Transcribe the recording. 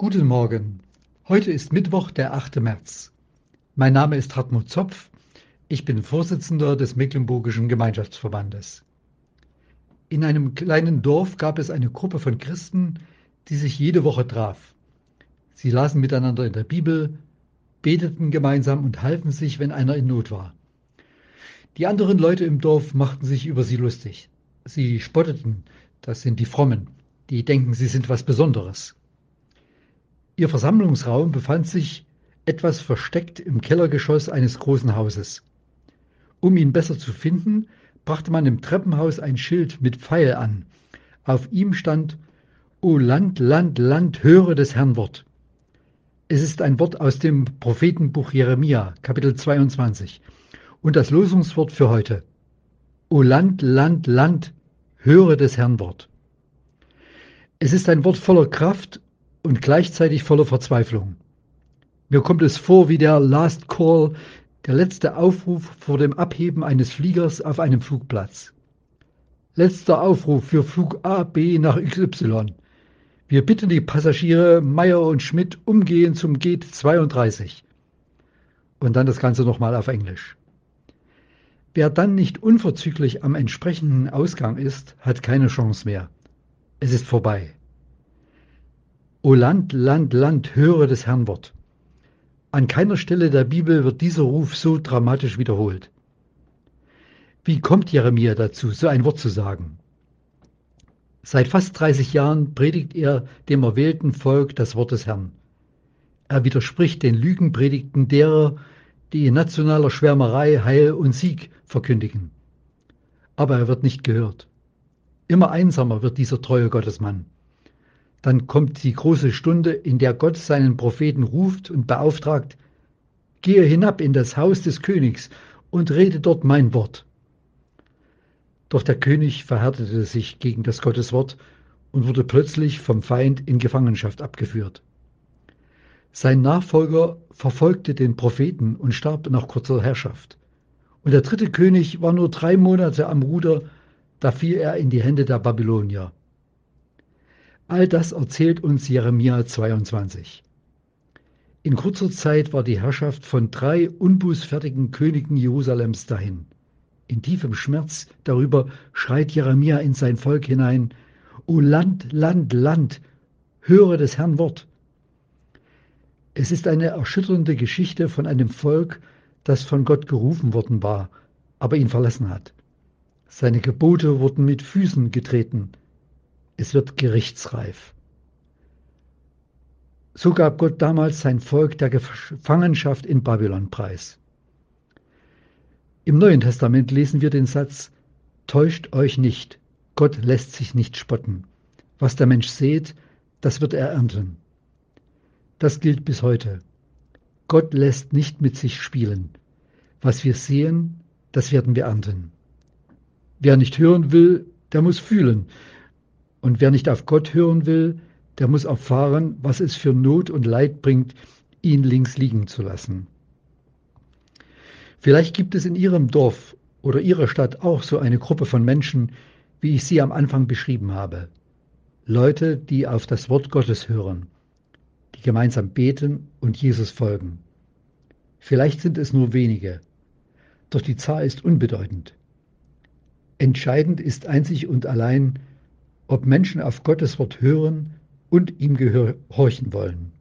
Guten Morgen. Heute ist Mittwoch, der 8. März. Mein Name ist Hartmut Zopf. Ich bin Vorsitzender des Mecklenburgischen Gemeinschaftsverbandes. In einem kleinen Dorf gab es eine Gruppe von Christen, die sich jede Woche traf. Sie lasen miteinander in der Bibel, beteten gemeinsam und halfen sich, wenn einer in Not war. Die anderen Leute im Dorf machten sich über sie lustig. Sie spotteten, das sind die Frommen, die denken, sie sind was Besonderes. Ihr Versammlungsraum befand sich etwas versteckt im Kellergeschoss eines großen Hauses. Um ihn besser zu finden, brachte man im Treppenhaus ein Schild mit Pfeil an. Auf ihm stand O Land, Land, Land, höre des Herrn Wort. Es ist ein Wort aus dem Prophetenbuch Jeremia, Kapitel 22. Und das Losungswort für heute. O Land, Land, Land, höre des Herrn Wort. Es ist ein Wort voller Kraft und gleichzeitig voller Verzweiflung. Mir kommt es vor wie der Last Call, der letzte Aufruf vor dem Abheben eines Fliegers auf einem Flugplatz. Letzter Aufruf für Flug A, B nach XY. Wir bitten die Passagiere Meyer und Schmidt umgehend zum Gate 32. Und dann das Ganze nochmal auf Englisch. Wer dann nicht unverzüglich am entsprechenden Ausgang ist, hat keine Chance mehr. Es ist vorbei. O Land, Land, Land, höre des Herrn Wort. An keiner Stelle der Bibel wird dieser Ruf so dramatisch wiederholt. Wie kommt Jeremia dazu, so ein Wort zu sagen? Seit fast 30 Jahren predigt er dem erwählten Volk das Wort des Herrn. Er widerspricht den Lügenpredigten derer, die in nationaler Schwärmerei Heil und Sieg verkündigen. Aber er wird nicht gehört. Immer einsamer wird dieser treue Gottesmann. Dann kommt die große Stunde, in der Gott seinen Propheten ruft und beauftragt, gehe hinab in das Haus des Königs und rede dort mein Wort. Doch der König verhärtete sich gegen das Gotteswort und wurde plötzlich vom Feind in Gefangenschaft abgeführt. Sein Nachfolger verfolgte den Propheten und starb nach kurzer Herrschaft. Und der dritte König war nur drei Monate am Ruder, da fiel er in die Hände der Babylonier. All das erzählt uns Jeremia 22. In kurzer Zeit war die Herrschaft von drei unbußfertigen Königen Jerusalems dahin. In tiefem Schmerz darüber schreit Jeremia in sein Volk hinein, O Land, Land, Land, höre des Herrn Wort. Es ist eine erschütternde Geschichte von einem Volk, das von Gott gerufen worden war, aber ihn verlassen hat. Seine Gebote wurden mit Füßen getreten, es wird gerichtsreif. So gab Gott damals sein Volk der Gefangenschaft in Babylon preis. Im Neuen Testament lesen wir den Satz, Täuscht euch nicht, Gott lässt sich nicht spotten. Was der Mensch sät, das wird er ernten. Das gilt bis heute. Gott lässt nicht mit sich spielen. Was wir sehen, das werden wir ernten. Wer nicht hören will, der muss fühlen. Und wer nicht auf Gott hören will, der muss erfahren, was es für Not und Leid bringt, ihn links liegen zu lassen. Vielleicht gibt es in Ihrem Dorf oder Ihrer Stadt auch so eine Gruppe von Menschen, wie ich sie am Anfang beschrieben habe. Leute, die auf das Wort Gottes hören, die gemeinsam beten und Jesus folgen. Vielleicht sind es nur wenige, doch die Zahl ist unbedeutend. Entscheidend ist einzig und allein, ob Menschen auf Gottes Wort hören und ihm gehorchen wollen.